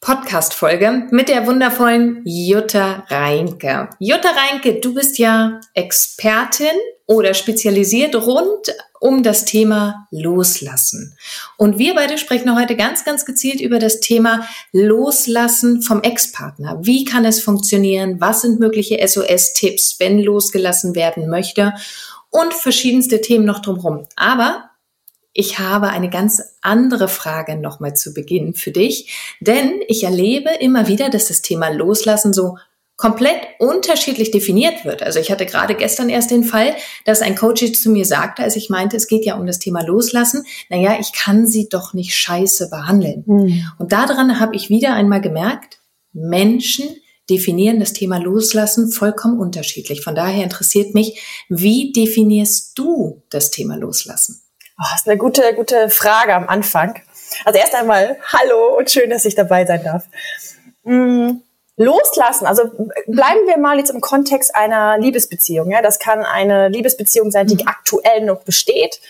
Leb-Podcast-Folge mit der wundervollen Jutta Reinke. Jutta Reinke, du bist ja Expertin oder spezialisiert rund um das Thema Loslassen. Und wir beide sprechen heute ganz, ganz gezielt über das Thema Loslassen vom Ex-Partner. Wie kann es funktionieren? Was sind mögliche SOS-Tipps, wenn losgelassen werden möchte? Und verschiedenste Themen noch drumherum. Aber ich habe eine ganz andere Frage nochmal zu Beginn für dich, denn ich erlebe immer wieder, dass das Thema Loslassen so komplett unterschiedlich definiert wird. Also ich hatte gerade gestern erst den Fall, dass ein Coach zu mir sagte, als ich meinte, es geht ja um das Thema Loslassen, naja, ich kann sie doch nicht scheiße behandeln. Mhm. Und daran habe ich wieder einmal gemerkt, Menschen definieren das Thema Loslassen vollkommen unterschiedlich. Von daher interessiert mich, wie definierst du das Thema Loslassen? Oh, das ist eine gute, gute Frage am Anfang. Also erst einmal, hallo und schön, dass ich dabei sein darf. Mhm loslassen. Also bleiben wir mal jetzt im Kontext einer Liebesbeziehung. Ja, das kann eine Liebesbeziehung sein, die mhm. aktuell noch besteht,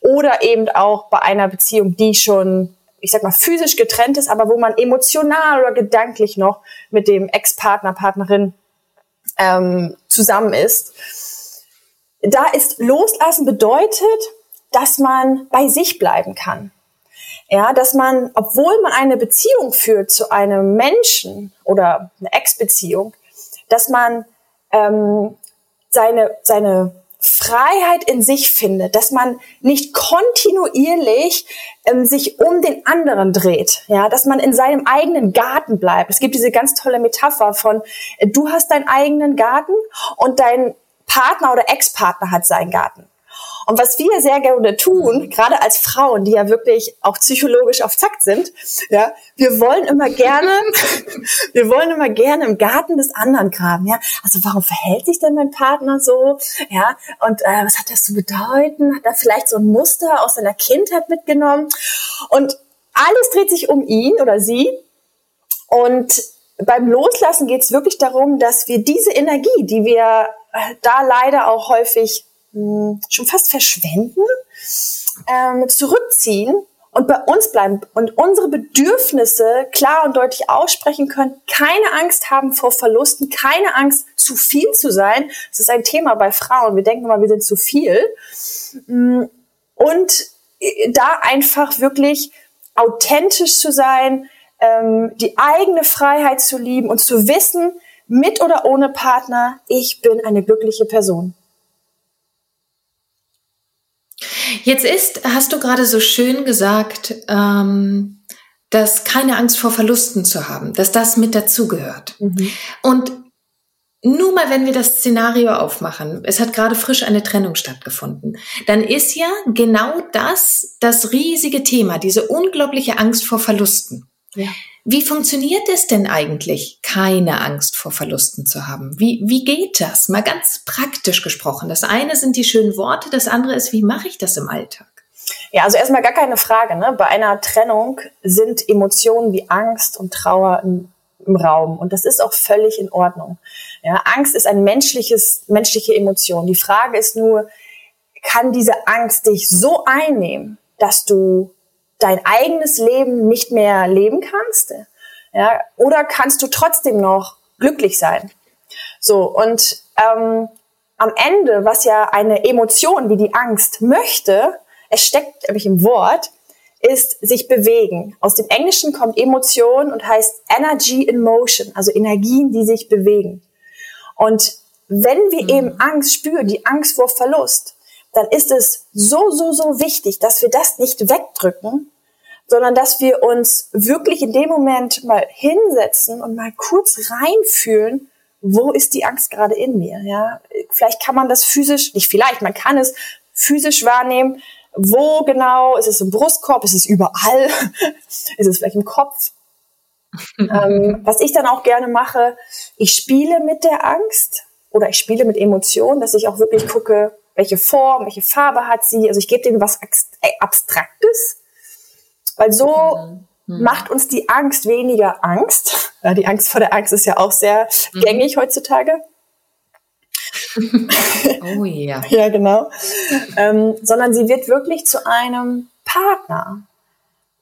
oder eben auch bei einer Beziehung, die schon, ich sag mal, physisch getrennt ist, aber wo man emotional oder gedanklich noch mit dem Ex-Partner, Partnerin ähm, zusammen ist. Da ist loslassen bedeutet, dass man bei sich bleiben kann. Ja, dass man, obwohl man eine Beziehung führt zu einem Menschen oder eine Ex-Beziehung, dass man ähm, seine, seine Freiheit in sich findet, dass man nicht kontinuierlich ähm, sich um den anderen dreht, ja, dass man in seinem eigenen Garten bleibt. Es gibt diese ganz tolle Metapher von, äh, du hast deinen eigenen Garten und dein Partner oder Ex-Partner hat seinen Garten. Und was wir sehr gerne tun, gerade als Frauen, die ja wirklich auch psychologisch auf Zack sind, ja, wir wollen immer gerne, wir wollen immer gerne im Garten des anderen graben, ja. Also warum verhält sich denn mein Partner so, ja? Und äh, was hat das zu bedeuten? Hat er vielleicht so ein Muster aus seiner Kindheit mitgenommen? Und alles dreht sich um ihn oder sie. Und beim Loslassen geht es wirklich darum, dass wir diese Energie, die wir äh, da leider auch häufig mh, schon fast verschwenden, ähm, zurückziehen und bei uns bleiben und unsere Bedürfnisse klar und deutlich aussprechen können, keine Angst haben vor Verlusten, keine Angst, zu viel zu sein. Das ist ein Thema bei Frauen. Wir denken immer, wir sind zu viel. Und da einfach wirklich authentisch zu sein, ähm, die eigene Freiheit zu lieben und zu wissen, mit oder ohne Partner, ich bin eine glückliche Person. Jetzt ist, hast du gerade so schön gesagt, ähm, dass keine Angst vor Verlusten zu haben, dass das mit dazugehört. Mhm. Und nur mal, wenn wir das Szenario aufmachen, es hat gerade frisch eine Trennung stattgefunden, dann ist ja genau das das riesige Thema, diese unglaubliche Angst vor Verlusten. Ja. Wie funktioniert es denn eigentlich, keine Angst vor Verlusten zu haben? Wie, wie geht das? Mal ganz praktisch gesprochen. Das eine sind die schönen Worte, das andere ist, wie mache ich das im Alltag? Ja, also erstmal gar keine Frage. Ne? Bei einer Trennung sind Emotionen wie Angst und Trauer im, im Raum. Und das ist auch völlig in Ordnung. Ja, Angst ist ein menschliches, menschliche Emotion. Die Frage ist nur, kann diese Angst dich so einnehmen, dass du dein eigenes Leben nicht mehr leben kannst? Ja, oder kannst du trotzdem noch glücklich sein? So, und ähm, am Ende, was ja eine Emotion wie die Angst möchte, es steckt nämlich im Wort, ist sich bewegen. Aus dem Englischen kommt Emotion und heißt Energy in Motion, also Energien, die sich bewegen. Und wenn wir mhm. eben Angst spüren, die Angst vor Verlust, dann ist es so, so, so wichtig, dass wir das nicht wegdrücken, sondern dass wir uns wirklich in dem Moment mal hinsetzen und mal kurz reinfühlen, wo ist die Angst gerade in mir, ja? Vielleicht kann man das physisch, nicht vielleicht, man kann es physisch wahrnehmen. Wo genau? Ist es im Brustkorb? Ist es überall? ist es vielleicht im Kopf? ähm, was ich dann auch gerne mache, ich spiele mit der Angst oder ich spiele mit Emotionen, dass ich auch wirklich gucke, welche Form, welche Farbe hat sie. Also ich gebe dem was äh, Abstraktes weil so mhm. mhm. macht uns die Angst weniger Angst. Ja, die Angst vor der Angst ist ja auch sehr mhm. gängig heutzutage. oh ja. ja, genau. Ähm, sondern sie wird wirklich zu einem Partner.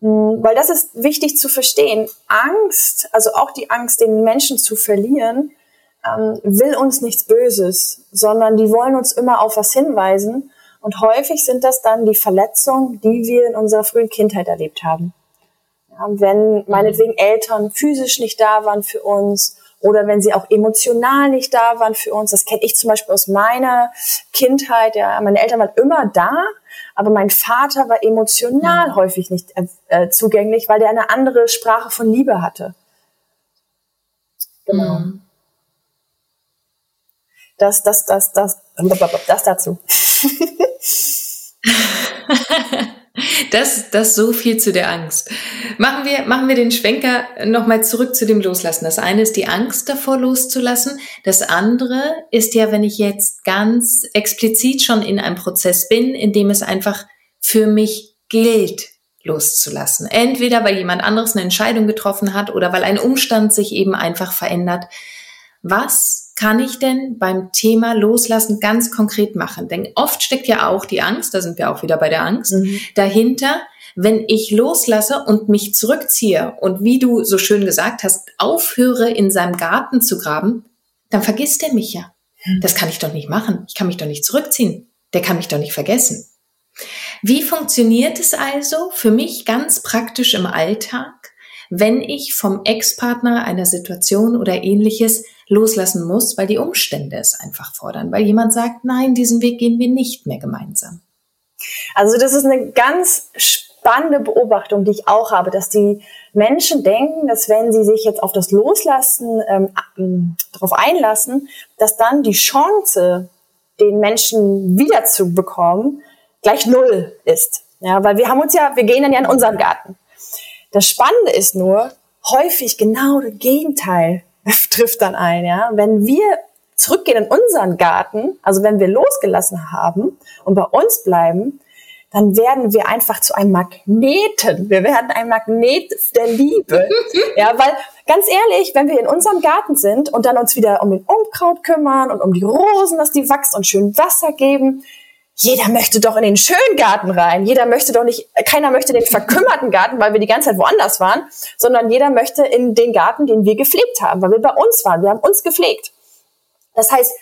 Mhm, weil das ist wichtig zu verstehen. Angst, also auch die Angst, den Menschen zu verlieren, ähm, will uns nichts Böses, sondern die wollen uns immer auf was hinweisen. Und häufig sind das dann die Verletzungen, die wir in unserer frühen Kindheit erlebt haben. Ja, wenn meinetwegen Eltern physisch nicht da waren für uns oder wenn sie auch emotional nicht da waren für uns. Das kenne ich zum Beispiel aus meiner Kindheit. Ja, meine Eltern waren immer da, aber mein Vater war emotional ja. häufig nicht äh, äh zugänglich, weil der eine andere Sprache von Liebe hatte. Genau. Mhm. Das, das, das, das, das dazu. Das, das so viel zu der Angst. Machen wir, machen wir den Schwenker nochmal zurück zu dem Loslassen. Das eine ist die Angst davor loszulassen. Das andere ist ja, wenn ich jetzt ganz explizit schon in einem Prozess bin, in dem es einfach für mich gilt, loszulassen. Entweder weil jemand anderes eine Entscheidung getroffen hat oder weil ein Umstand sich eben einfach verändert. Was kann ich denn beim Thema Loslassen ganz konkret machen? Denn oft steckt ja auch die Angst, da sind wir auch wieder bei der Angst, mhm. dahinter, wenn ich loslasse und mich zurückziehe und wie du so schön gesagt hast, aufhöre in seinem Garten zu graben, dann vergisst er mich ja. Das kann ich doch nicht machen. Ich kann mich doch nicht zurückziehen. Der kann mich doch nicht vergessen. Wie funktioniert es also für mich ganz praktisch im Alltag, wenn ich vom Ex-Partner einer Situation oder ähnliches loslassen muss, weil die Umstände es einfach fordern, weil jemand sagt, nein, diesen Weg gehen wir nicht mehr gemeinsam. Also das ist eine ganz spannende Beobachtung, die ich auch habe, dass die Menschen denken, dass wenn sie sich jetzt auf das Loslassen ähm, ähm darauf einlassen, dass dann die Chance, den Menschen wiederzubekommen, gleich null ist. Ja, weil wir haben uns ja, wir gehen dann ja in unseren Garten. Das Spannende ist nur, häufig genau das Gegenteil trifft dann ein, ja. Wenn wir zurückgehen in unseren Garten, also wenn wir losgelassen haben und bei uns bleiben, dann werden wir einfach zu einem Magneten. Wir werden ein Magnet der Liebe. ja, weil ganz ehrlich, wenn wir in unserem Garten sind und dann uns wieder um den Unkraut kümmern und um die Rosen, dass die wachsen und schön Wasser geben, jeder möchte doch in den schönen Garten rein. Jeder möchte doch nicht, keiner möchte den verkümmerten Garten, weil wir die ganze Zeit woanders waren, sondern jeder möchte in den Garten, den wir gepflegt haben, weil wir bei uns waren. Wir haben uns gepflegt. Das heißt,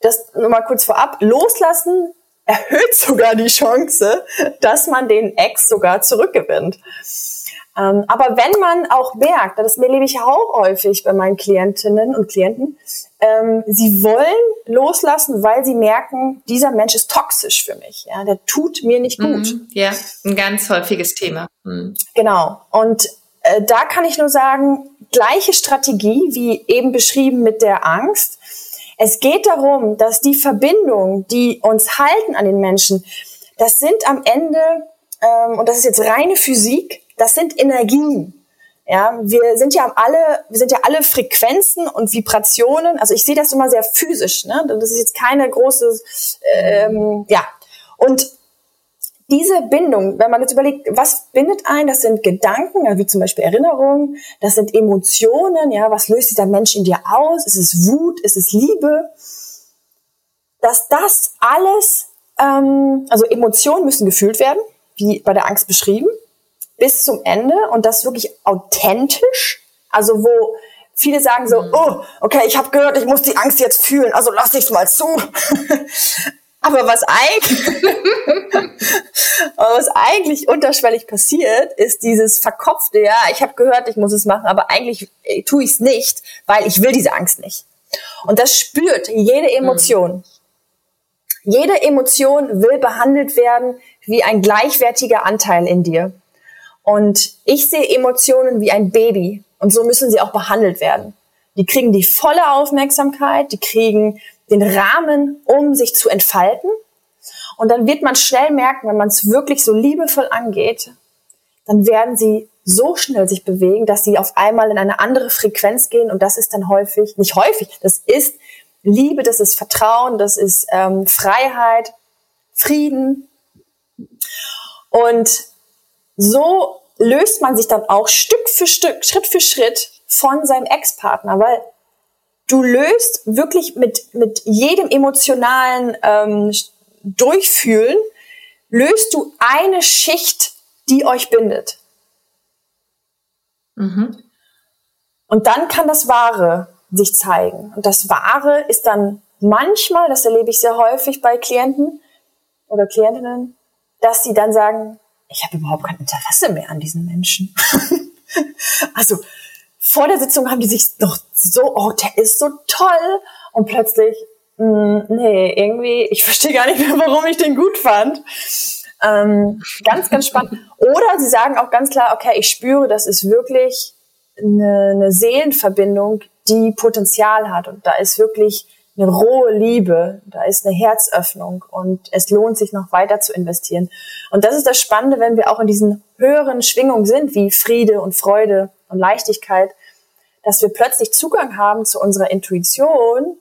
das nur mal kurz vorab, loslassen erhöht sogar die Chance, dass man den Ex sogar zurückgewinnt. Ähm, aber wenn man auch merkt, das erlebe ich auch häufig bei meinen Klientinnen und Klienten, ähm, sie wollen loslassen, weil sie merken, dieser Mensch ist toxisch für mich. Ja, der tut mir nicht gut. Mhm, ja, ein ganz häufiges Thema. Mhm. Genau. Und äh, da kann ich nur sagen, gleiche Strategie wie eben beschrieben mit der Angst. Es geht darum, dass die Verbindungen, die uns halten an den Menschen, das sind am Ende, ähm, und das ist jetzt reine Physik, das sind Energien. Ja, wir sind ja alle, wir sind ja alle Frequenzen und Vibrationen. Also ich sehe das immer sehr physisch. Ne? Das ist jetzt keine große, ähm, ja. Und diese Bindung, wenn man jetzt überlegt, was bindet ein, das sind Gedanken, wie zum Beispiel Erinnerungen, das sind Emotionen, ja, was löst dieser Mensch in dir aus? Ist es Wut? Ist es Liebe? Dass das alles, ähm, also Emotionen müssen gefühlt werden, wie bei der Angst beschrieben, bis zum Ende und das wirklich authentisch, also wo viele sagen so, mhm. oh, okay, ich habe gehört, ich muss die Angst jetzt fühlen, also lass ich's mal zu. Aber was eigentlich, was eigentlich unterschwellig passiert, ist dieses verkopfte, ja, ich habe gehört, ich muss es machen, aber eigentlich äh, tue ich es nicht, weil ich will diese Angst nicht. Und das spürt jede Emotion. Mhm. Jede Emotion will behandelt werden wie ein gleichwertiger Anteil in dir. Und ich sehe Emotionen wie ein Baby und so müssen sie auch behandelt werden. Die kriegen die volle Aufmerksamkeit, die kriegen den Rahmen, um sich zu entfalten. Und dann wird man schnell merken, wenn man es wirklich so liebevoll angeht, dann werden sie so schnell sich bewegen, dass sie auf einmal in eine andere Frequenz gehen. Und das ist dann häufig, nicht häufig, das ist Liebe, das ist Vertrauen, das ist ähm, Freiheit, Frieden. Und so löst man sich dann auch Stück für Stück, Schritt für Schritt von seinem Ex-Partner, weil du löst wirklich mit, mit jedem emotionalen ähm, Durchfühlen, löst du eine Schicht, die euch bindet. Mhm. Und dann kann das Wahre sich zeigen. Und das Wahre ist dann manchmal, das erlebe ich sehr häufig bei Klienten oder Klientinnen, dass sie dann sagen, ich habe überhaupt kein Interesse mehr an diesen Menschen. also vor der Sitzung haben die sich doch so, oh, der ist so toll. Und plötzlich, mh, hm, nee, irgendwie, ich verstehe gar nicht mehr, warum ich den gut fand. Ähm, ganz, ganz spannend. Oder sie sagen auch ganz klar, okay, ich spüre, das ist wirklich eine, eine Seelenverbindung, die Potenzial hat. Und da ist wirklich eine rohe Liebe, da ist eine Herzöffnung und es lohnt sich noch weiter zu investieren. Und das ist das Spannende, wenn wir auch in diesen höheren Schwingungen sind, wie Friede und Freude und Leichtigkeit, dass wir plötzlich Zugang haben zu unserer Intuition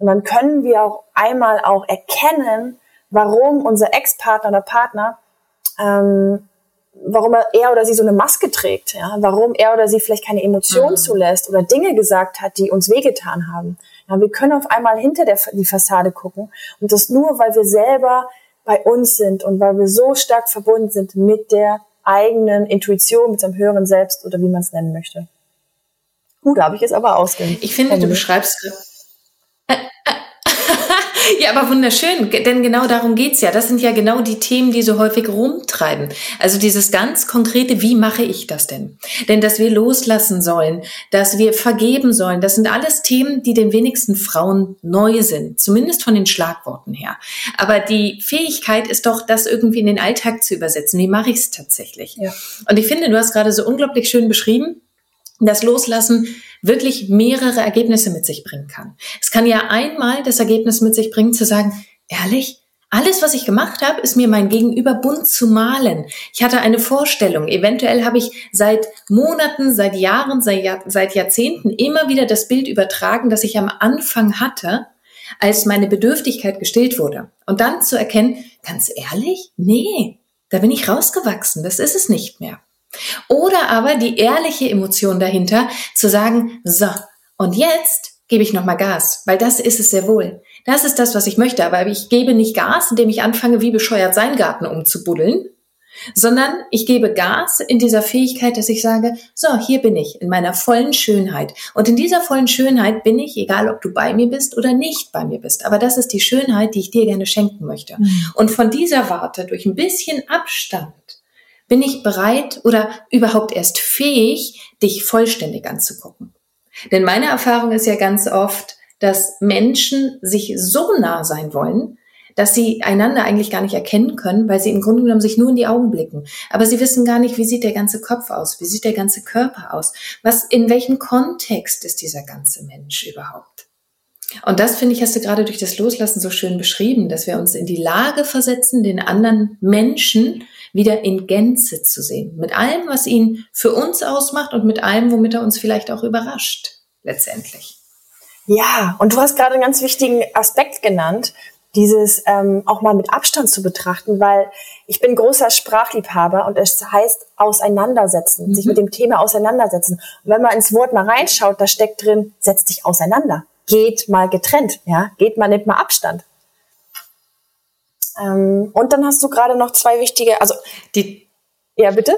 und dann können wir auch einmal auch erkennen, warum unser Ex-Partner oder Partner, ähm, warum er oder sie so eine Maske trägt, ja, warum er oder sie vielleicht keine Emotionen mhm. zulässt oder Dinge gesagt hat, die uns wehgetan haben. Ja, wir können auf einmal hinter der, die Fassade gucken und das nur, weil wir selber bei uns sind und weil wir so stark verbunden sind mit der eigenen Intuition, mit seinem höheren Selbst oder wie man es nennen möchte. Gut, da habe ich es aber ausgehend. Ich finde, du beschreibst ja, aber wunderschön, denn genau darum geht's ja. Das sind ja genau die Themen, die so häufig rumtreiben. Also dieses ganz konkrete, wie mache ich das denn? Denn dass wir loslassen sollen, dass wir vergeben sollen, das sind alles Themen, die den wenigsten Frauen neu sind, zumindest von den Schlagworten her. Aber die Fähigkeit ist doch, das irgendwie in den Alltag zu übersetzen. Wie mache ich es tatsächlich? Ja. Und ich finde, du hast gerade so unglaublich schön beschrieben, das Loslassen wirklich mehrere Ergebnisse mit sich bringen kann. Es kann ja einmal das Ergebnis mit sich bringen, zu sagen, ehrlich, alles, was ich gemacht habe, ist mir mein Gegenüber bunt zu malen. Ich hatte eine Vorstellung. Eventuell habe ich seit Monaten, seit Jahren, seit, Jahr, seit Jahrzehnten immer wieder das Bild übertragen, das ich am Anfang hatte, als meine Bedürftigkeit gestillt wurde. Und dann zu erkennen, ganz ehrlich, nee, da bin ich rausgewachsen. Das ist es nicht mehr. Oder aber die ehrliche Emotion dahinter, zu sagen, so, und jetzt gebe ich nochmal Gas, weil das ist es sehr wohl. Das ist das, was ich möchte, aber ich gebe nicht Gas, indem ich anfange, wie bescheuert seinen Garten umzubuddeln, sondern ich gebe Gas in dieser Fähigkeit, dass ich sage, so, hier bin ich in meiner vollen Schönheit. Und in dieser vollen Schönheit bin ich, egal ob du bei mir bist oder nicht bei mir bist. Aber das ist die Schönheit, die ich dir gerne schenken möchte. Mhm. Und von dieser Warte durch ein bisschen Abstand bin ich bereit oder überhaupt erst fähig, dich vollständig anzugucken? Denn meine Erfahrung ist ja ganz oft, dass Menschen sich so nah sein wollen, dass sie einander eigentlich gar nicht erkennen können, weil sie im Grunde genommen sich nur in die Augen blicken. Aber sie wissen gar nicht, wie sieht der ganze Kopf aus, wie sieht der ganze Körper aus, was, in welchem Kontext ist dieser ganze Mensch überhaupt. Und das, finde ich, hast du gerade durch das Loslassen so schön beschrieben, dass wir uns in die Lage versetzen, den anderen Menschen wieder in Gänze zu sehen. Mit allem, was ihn für uns ausmacht und mit allem, womit er uns vielleicht auch überrascht, letztendlich. Ja, und du hast gerade einen ganz wichtigen Aspekt genannt, dieses ähm, auch mal mit Abstand zu betrachten, weil ich bin großer Sprachliebhaber und es heißt auseinandersetzen, mhm. sich mit dem Thema auseinandersetzen. Und wenn man ins Wort mal reinschaut, da steckt drin, setz dich auseinander, geht mal getrennt, ja, geht mal nicht mal Abstand. Ähm, und dann hast du gerade noch zwei wichtige, also die, ja bitte.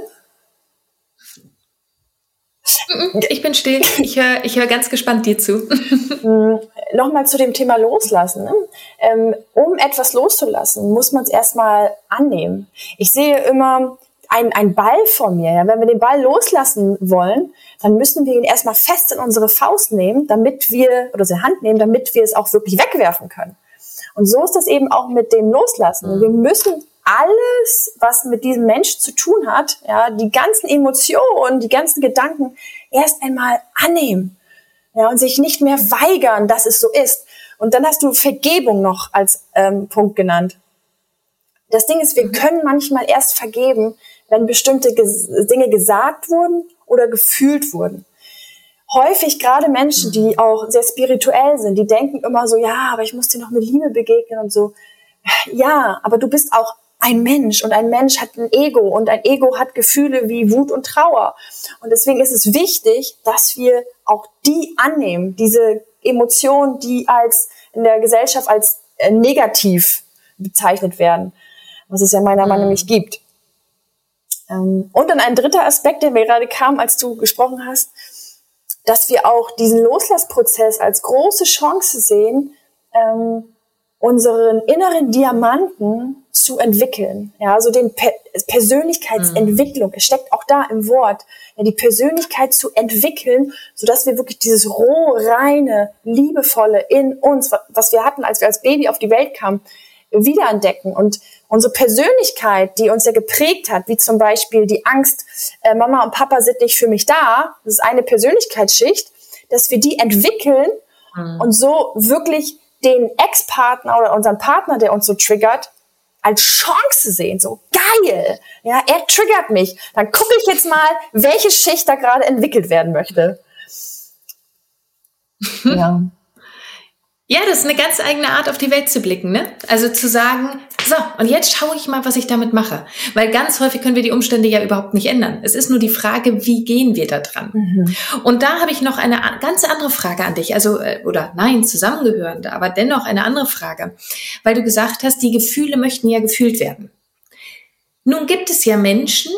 Ich bin still. Ich höre ich hör ganz gespannt dir zu. Mm, Nochmal zu dem Thema Loslassen. Ne? Ähm, um etwas loszulassen, muss man es erstmal annehmen. Ich sehe immer ein, ein Ball vor mir. Ja? Wenn wir den Ball loslassen wollen, dann müssen wir ihn erstmal fest in unsere Faust nehmen, damit wir, oder unsere Hand nehmen, damit wir es auch wirklich wegwerfen können. Und so ist das eben auch mit dem Loslassen. Wir müssen alles, was mit diesem Mensch zu tun hat, ja, die ganzen Emotionen, die ganzen Gedanken erst einmal annehmen. Ja, und sich nicht mehr weigern, dass es so ist. Und dann hast du Vergebung noch als ähm, Punkt genannt. Das Ding ist, wir mhm. können manchmal erst vergeben, wenn bestimmte Dinge gesagt wurden oder gefühlt wurden. Häufig gerade Menschen, die mhm. auch sehr spirituell sind, die denken immer so, ja, aber ich muss dir noch mit Liebe begegnen und so. Ja, aber du bist auch ein Mensch und ein Mensch hat ein Ego und ein Ego hat Gefühle wie Wut und Trauer. Und deswegen ist es wichtig, dass wir auch die annehmen, diese Emotionen, die als in der Gesellschaft als äh, negativ bezeichnet werden, was es ja meiner Meinung nach nicht gibt. Ähm, und dann ein dritter Aspekt, der mir gerade kam, als du gesprochen hast, dass wir auch diesen Loslassprozess als große Chance sehen, ähm, unseren inneren Diamanten zu entwickeln. Ja, also den per Persönlichkeitsentwicklung, mhm. es steckt auch da im Wort, ja, die Persönlichkeit zu entwickeln, so dass wir wirklich dieses roh, reine, liebevolle in uns, was wir hatten, als wir als Baby auf die Welt kamen, wiederentdecken und unsere Persönlichkeit, die uns ja geprägt hat, wie zum Beispiel die Angst, äh, Mama und Papa sind nicht für mich da, das ist eine Persönlichkeitsschicht, dass wir die entwickeln mhm. und so wirklich den Ex-Partner oder unseren Partner, der uns so triggert, als Chance sehen, so geil. Ja, er triggert mich. Dann gucke ich jetzt mal, welche Schicht da gerade entwickelt werden möchte. Ja. Ja, das ist eine ganz eigene Art, auf die Welt zu blicken, ne? Also zu sagen, so, und jetzt schaue ich mal, was ich damit mache. Weil ganz häufig können wir die Umstände ja überhaupt nicht ändern. Es ist nur die Frage, wie gehen wir da dran? Mhm. Und da habe ich noch eine ganz andere Frage an dich. Also, äh, oder nein, zusammengehörende, aber dennoch eine andere Frage. Weil du gesagt hast, die Gefühle möchten ja gefühlt werden. Nun gibt es ja Menschen,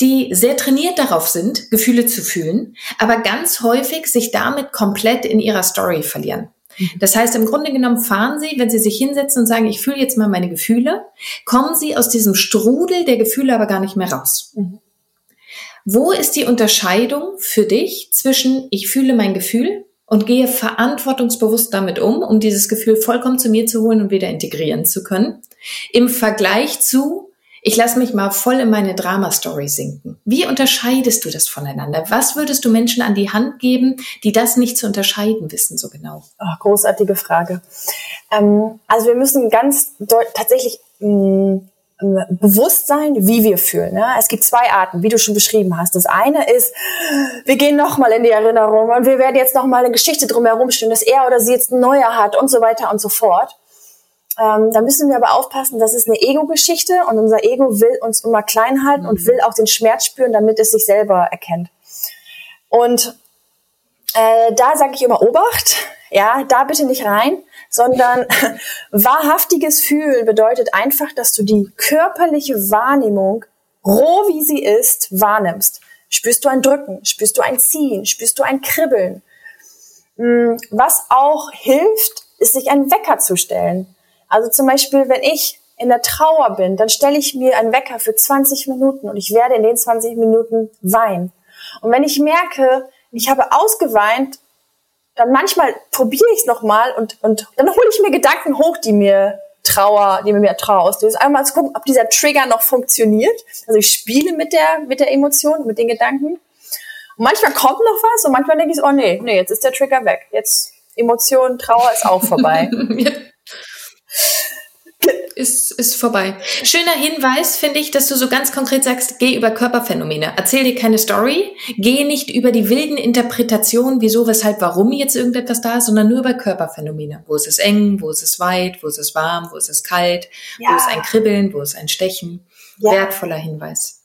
die sehr trainiert darauf sind, Gefühle zu fühlen, aber ganz häufig sich damit komplett in ihrer Story verlieren. Mhm. Das heißt, im Grunde genommen fahren Sie, wenn Sie sich hinsetzen und sagen, ich fühle jetzt mal meine Gefühle, kommen Sie aus diesem Strudel der Gefühle aber gar nicht mehr raus. Mhm. Wo ist die Unterscheidung für dich zwischen ich fühle mein Gefühl und gehe verantwortungsbewusst damit um, um dieses Gefühl vollkommen zu mir zu holen und wieder integrieren zu können, im Vergleich zu ich lasse mich mal voll in meine Drama-Story sinken. Wie unterscheidest du das voneinander? Was würdest du Menschen an die Hand geben, die das nicht zu unterscheiden wissen so genau? Oh, großartige Frage. Ähm, also wir müssen ganz tatsächlich mm, bewusst sein, wie wir fühlen. Ne? Es gibt zwei Arten, wie du schon beschrieben hast. Das eine ist, wir gehen nochmal in die Erinnerung und wir werden jetzt nochmal eine Geschichte drumherum stehen, dass er oder sie jetzt ein neuer hat und so weiter und so fort. Ähm, da müssen wir aber aufpassen, das ist eine Ego-Geschichte und unser Ego will uns immer klein halten mhm. und will auch den Schmerz spüren, damit es sich selber erkennt. Und äh, da sage ich immer Obacht, ja, da bitte nicht rein, sondern wahrhaftiges Fühlen bedeutet einfach, dass du die körperliche Wahrnehmung, roh wie sie ist, wahrnimmst. Spürst du ein Drücken, spürst du ein Ziehen, spürst du ein Kribbeln. Mm, was auch hilft, ist sich einen Wecker zu stellen. Also zum Beispiel, wenn ich in der Trauer bin, dann stelle ich mir einen Wecker für 20 Minuten und ich werde in den 20 Minuten weinen. Und wenn ich merke, ich habe ausgeweint, dann manchmal probiere ich es nochmal und, und dann hole ich mir Gedanken hoch, die mir Trauer, die mir mehr Trauer auslösen. Einmal zu gucken, ob dieser Trigger noch funktioniert. Also ich spiele mit der, mit der Emotion, mit den Gedanken. Und manchmal kommt noch was und manchmal denke ich, oh nee, nee, jetzt ist der Trigger weg. Jetzt Emotionen, Trauer ist auch vorbei. ist, ist vorbei. Schöner Hinweis finde ich, dass du so ganz konkret sagst, geh über Körperphänomene. Erzähl dir keine Story, geh nicht über die wilden Interpretationen, wieso, weshalb, warum jetzt irgendetwas da ist, sondern nur über Körperphänomene. Wo ist es eng, wo ist es weit, wo ist es warm, wo ist es kalt, ja. wo ist ein Kribbeln, wo ist ein Stechen. Ja. Wertvoller Hinweis.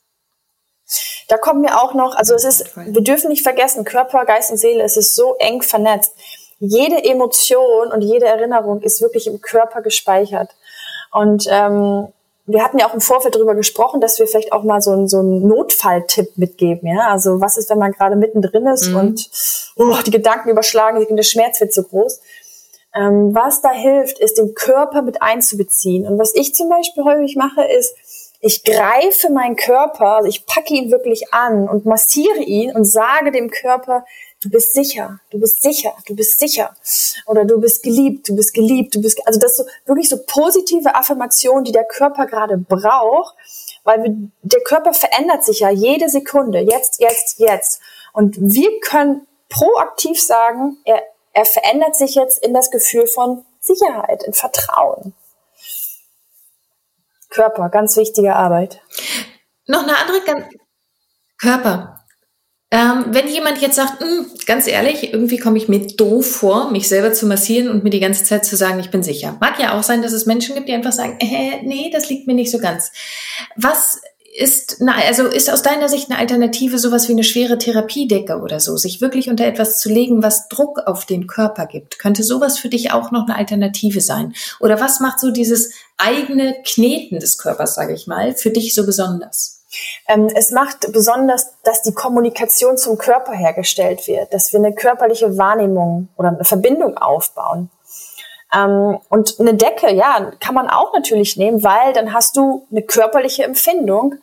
Da kommt mir auch noch, also es ist, wir dürfen nicht vergessen, Körper, Geist und Seele, es ist so eng vernetzt. Jede Emotion und jede Erinnerung ist wirklich im Körper gespeichert. Und ähm, wir hatten ja auch im Vorfeld darüber gesprochen, dass wir vielleicht auch mal so, einen so einen Notfalltipp mitgeben. Ja? Also was ist, wenn man gerade mittendrin ist mhm. und oh, die Gedanken überschlagen, der Schmerz wird so groß. Ähm, was da hilft, ist den Körper mit einzubeziehen. Und was ich zum Beispiel häufig mache, ist, ich greife meinen Körper, also ich packe ihn wirklich an und massiere ihn und sage dem Körper, du bist sicher, du bist sicher, du bist sicher. Oder du bist geliebt, du bist geliebt, du bist, also das so, wirklich so positive Affirmationen, die der Körper gerade braucht, weil wir, der Körper verändert sich ja jede Sekunde, jetzt, jetzt, jetzt. Und wir können proaktiv sagen, er, er verändert sich jetzt in das Gefühl von Sicherheit, in Vertrauen. Körper, ganz wichtige Arbeit. Noch eine andere ganz Körper. Ähm, wenn jemand jetzt sagt, hm, ganz ehrlich, irgendwie komme ich mir doof vor, mich selber zu massieren und mir die ganze Zeit zu sagen, ich bin sicher. Mag ja auch sein, dass es Menschen gibt, die einfach sagen, äh, nee, das liegt mir nicht so ganz. Was ist, na, also ist aus deiner Sicht eine Alternative sowas wie eine schwere Therapiedecke oder so, sich wirklich unter etwas zu legen, was Druck auf den Körper gibt? Könnte sowas für dich auch noch eine Alternative sein? Oder was macht so dieses eigene Kneten des Körpers, sage ich mal, für dich so besonders? Ähm, es macht besonders, dass die Kommunikation zum Körper hergestellt wird, dass wir eine körperliche Wahrnehmung oder eine Verbindung aufbauen. Ähm, und eine Decke, ja, kann man auch natürlich nehmen, weil dann hast du eine körperliche Empfindung.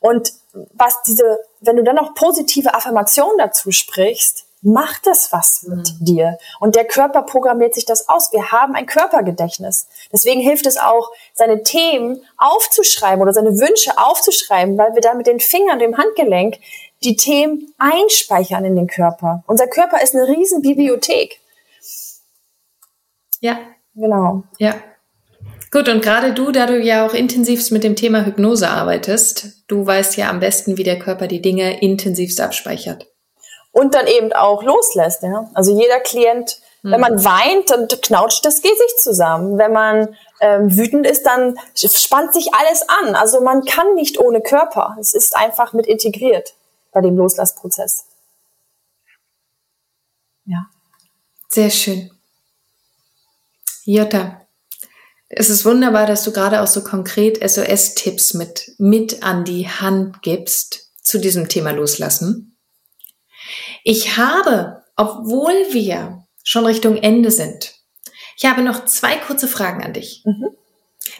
Und was diese, wenn du dann noch positive Affirmationen dazu sprichst, macht das was mit mhm. dir. Und der Körper programmiert sich das aus. Wir haben ein Körpergedächtnis. Deswegen hilft es auch, seine Themen aufzuschreiben oder seine Wünsche aufzuschreiben, weil wir dann mit den Fingern, dem Handgelenk, die Themen einspeichern in den Körper. Unser Körper ist eine riesen Bibliothek. Ja. Genau. Ja. Gut, und gerade du, da du ja auch intensivst mit dem Thema Hypnose arbeitest, du weißt ja am besten, wie der Körper die Dinge intensivst abspeichert und dann eben auch loslässt. Ja? Also jeder Klient, mhm. wenn man weint, dann knautscht das Gesicht zusammen. Wenn man ähm, wütend ist, dann spannt sich alles an. Also man kann nicht ohne Körper. Es ist einfach mit integriert bei dem Loslassprozess. Ja. Sehr schön. Jutta, es ist wunderbar, dass du gerade auch so konkret SOS-Tipps mit, mit an die Hand gibst zu diesem Thema Loslassen. Ich habe, obwohl wir schon Richtung Ende sind, ich habe noch zwei kurze Fragen an dich. Mhm.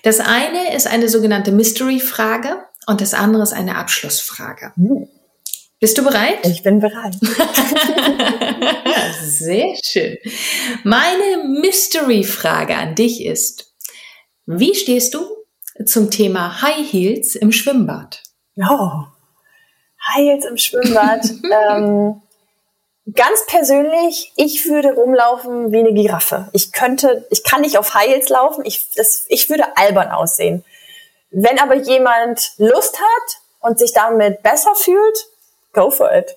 Das eine ist eine sogenannte Mystery-Frage und das andere ist eine Abschlussfrage. Mhm. Bist du bereit? Ich bin bereit. Sehr schön. Meine Mystery-Frage an dich ist, wie stehst du zum Thema High Heels im Schwimmbad? Oh, Heels im Schwimmbad. ähm, Ganz persönlich, ich würde rumlaufen wie eine Giraffe. Ich könnte, ich kann nicht auf Heels laufen. Ich, das, ich würde albern aussehen. Wenn aber jemand Lust hat und sich damit besser fühlt, go for it.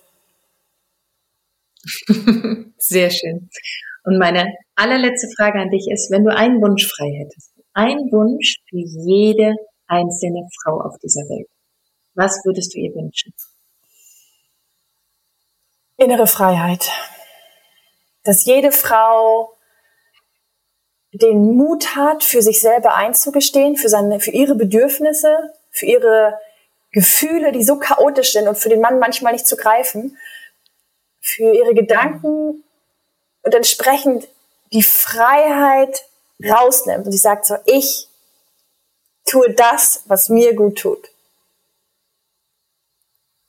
Sehr schön. Und meine allerletzte Frage an dich ist, wenn du einen Wunsch frei hättest, einen Wunsch für jede einzelne Frau auf dieser Welt, was würdest du ihr wünschen? Innere Freiheit. Dass jede Frau den Mut hat, für sich selber einzugestehen, für seine, für ihre Bedürfnisse, für ihre Gefühle, die so chaotisch sind und für den Mann manchmal nicht zu greifen, für ihre Gedanken und entsprechend die Freiheit rausnimmt und sie sagt so, ich tue das, was mir gut tut.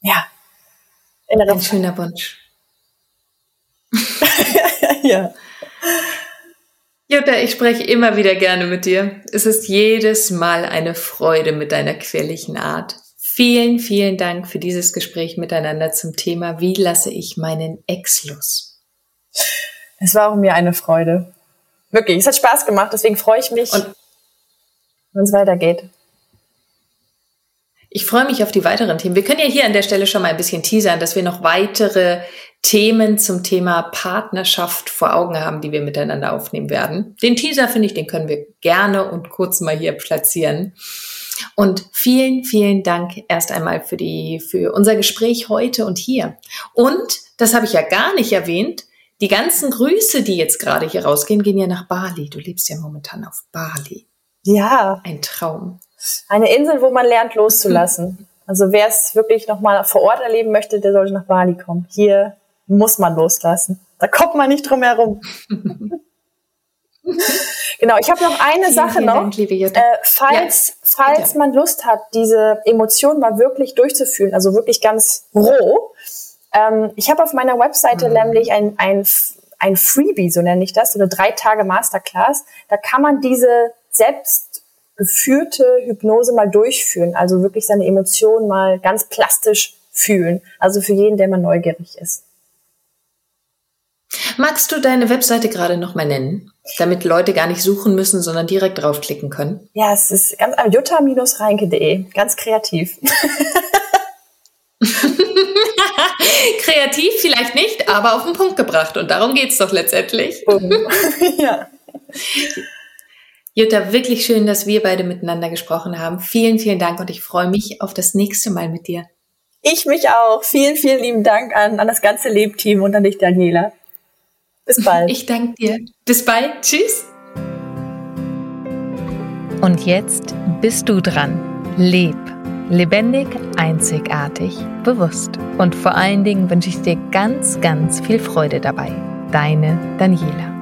Ja. Ein schöner Wunsch. ja. Jutta, ich spreche immer wieder gerne mit dir. Es ist jedes Mal eine Freude mit deiner quirligen Art. Vielen, vielen Dank für dieses Gespräch miteinander zum Thema Wie lasse ich meinen Ex los? Es war auch mir eine Freude. Wirklich, es hat Spaß gemacht, deswegen freue ich mich, wenn es weitergeht. Ich freue mich auf die weiteren Themen. Wir können ja hier an der Stelle schon mal ein bisschen teasern, dass wir noch weitere Themen zum Thema Partnerschaft vor Augen haben, die wir miteinander aufnehmen werden. Den Teaser finde ich, den können wir gerne und kurz mal hier platzieren. Und vielen, vielen Dank erst einmal für die, für unser Gespräch heute und hier. Und, das habe ich ja gar nicht erwähnt, die ganzen Grüße, die jetzt gerade hier rausgehen, gehen ja nach Bali. Du lebst ja momentan auf Bali. Ja. Ein Traum. Eine Insel, wo man lernt loszulassen. Also wer es wirklich nochmal vor Ort erleben möchte, der sollte nach Bali kommen. Hier muss man loslassen. Da kommt man nicht drum herum. genau, ich habe noch eine vielen, Sache vielen noch. Dank, äh, falls ja, falls man Lust hat, diese Emotionen mal wirklich durchzufühlen, also wirklich ganz roh, ähm, ich habe auf meiner Webseite mhm. nämlich ein, ein, ein Freebie, so nenne ich das, so eine drei Tage Masterclass. Da kann man diese selbst geführte Hypnose mal durchführen, also wirklich seine Emotionen mal ganz plastisch fühlen. Also für jeden, der mal neugierig ist. Magst du deine Webseite gerade noch mal nennen, damit Leute gar nicht suchen müssen, sondern direkt draufklicken können? Ja, es ist ganz jutta-reinke.de, ganz kreativ. kreativ vielleicht nicht, aber auf den Punkt gebracht und darum geht es doch letztendlich. ja. Jutta, wirklich schön, dass wir beide miteinander gesprochen haben. Vielen, vielen Dank und ich freue mich auf das nächste Mal mit dir. Ich mich auch. Vielen, vielen lieben Dank an, an das ganze Lebteam und an dich, Daniela. Bis bald. Ich danke dir. Bis bald. Tschüss. Und jetzt bist du dran. Leb. Lebendig, einzigartig, bewusst. Und vor allen Dingen wünsche ich dir ganz, ganz viel Freude dabei. Deine Daniela.